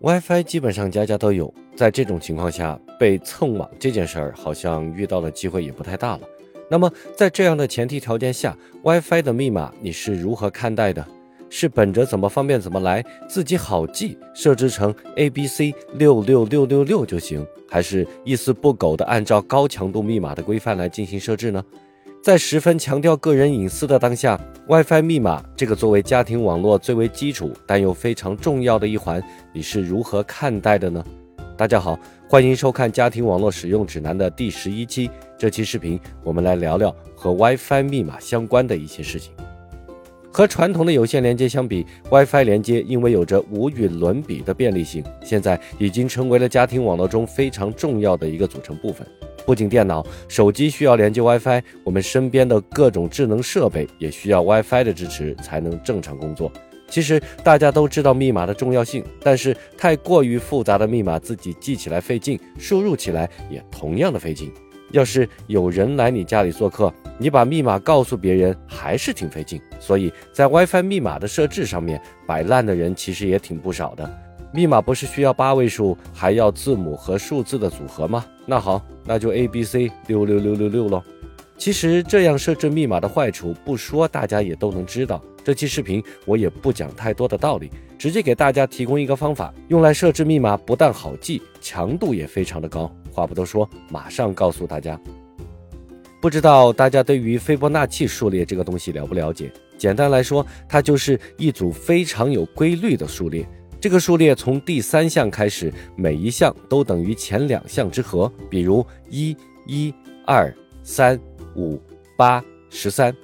WiFi 基本上家家都有，在这种情况下，被蹭网这件事儿好像遇到的机会也不太大了。那么，在这样的前提条件下，WiFi 的密码你是如何看待的？是本着怎么方便怎么来，自己好记，设置成 A B C 六六六六六就行，还是一丝不苟的按照高强度密码的规范来进行设置呢？在十分强调个人隐私的当下，WiFi 密码这个作为家庭网络最为基础但又非常重要的一环，你是如何看待的呢？大家好，欢迎收看《家庭网络使用指南》的第十一期。这期视频我们来聊聊和 WiFi 密码相关的一些事情。和传统的有线连接相比，WiFi 连接因为有着无与伦比的便利性，现在已经成为了家庭网络中非常重要的一个组成部分。不仅电脑、手机需要连接 WiFi，我们身边的各种智能设备也需要 WiFi 的支持才能正常工作。其实大家都知道密码的重要性，但是太过于复杂的密码自己记起来费劲，输入起来也同样的费劲。要是有人来你家里做客，你把密码告诉别人还是挺费劲。所以在 WiFi 密码的设置上面，摆烂的人其实也挺不少的。密码不是需要八位数，还要字母和数字的组合吗？那好，那就 A B C 六六六六六喽。其实这样设置密码的坏处不说，大家也都能知道。这期视频我也不讲太多的道理，直接给大家提供一个方法，用来设置密码不但好记，强度也非常的高。话不多说，马上告诉大家。不知道大家对于斐波那契数列这个东西了不了解？简单来说，它就是一组非常有规律的数列。这个数列从第三项开始，每一项都等于前两项之和，比如一、一、二、三、五、八、十三。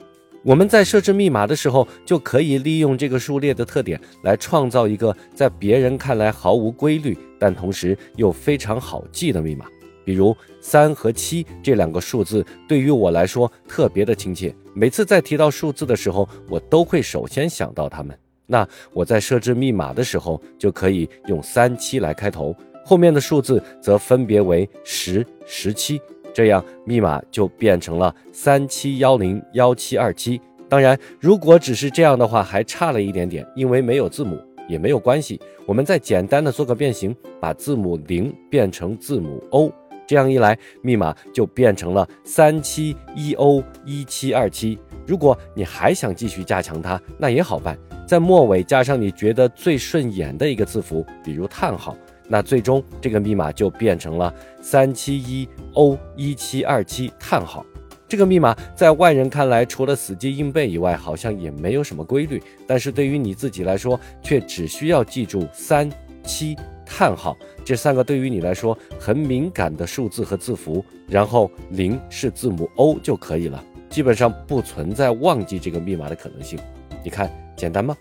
我们在设置密码的时候，就可以利用这个数列的特点来创造一个在别人看来毫无规律，但同时又非常好记的密码。比如三和七这两个数字，对于我来说特别的亲切，每次在提到数字的时候，我都会首先想到它们。那我在设置密码的时候，就可以用三七来开头，后面的数字则分别为十、十七，这样密码就变成了三七幺零幺七二七。当然，如果只是这样的话，还差了一点点，因为没有字母也没有关系。我们再简单的做个变形，把字母零变成字母 O，这样一来，密码就变成了三七一 O 一七二七。如果你还想继续加强它，那也好办。在末尾加上你觉得最顺眼的一个字符，比如叹号，那最终这个密码就变成了三七一 O 一七二七叹号。这个密码在外人看来，除了死记硬背以外，好像也没有什么规律。但是对于你自己来说，却只需要记住三七叹号这三个对于你来说很敏感的数字和字符，然后零是字母 O 就可以了。基本上不存在忘记这个密码的可能性。你看。简单吗？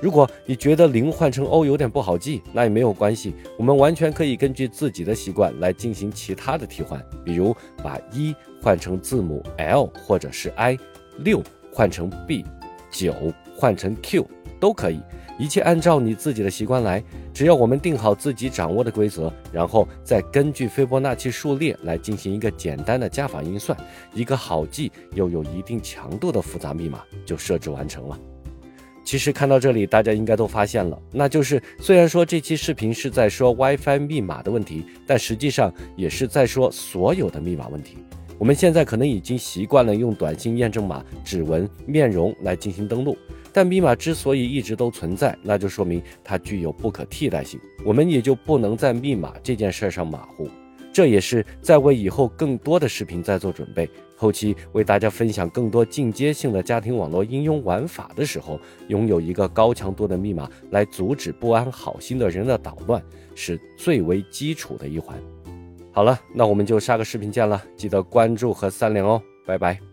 如果你觉得零换成 O 有点不好记，那也没有关系，我们完全可以根据自己的习惯来进行其他的替换，比如把一换成字母 L 或者是 I，六换成 B，九换成 Q 都可以，一切按照你自己的习惯来。只要我们定好自己掌握的规则，然后再根据斐波那契数列来进行一个简单的加法运算，一个好记又有一定强度的复杂密码就设置完成了。其实看到这里，大家应该都发现了，那就是虽然说这期视频是在说 WiFi 密码的问题，但实际上也是在说所有的密码问题。我们现在可能已经习惯了用短信验证码、指纹、面容来进行登录，但密码之所以一直都存在，那就说明它具有不可替代性，我们也就不能在密码这件事上马虎。这也是在为以后更多的视频在做准备，后期为大家分享更多进阶性的家庭网络应用玩法的时候，拥有一个高强度的密码来阻止不安好心的人的捣乱，是最为基础的一环。好了，那我们就下个视频见了，记得关注和三连哦，拜拜。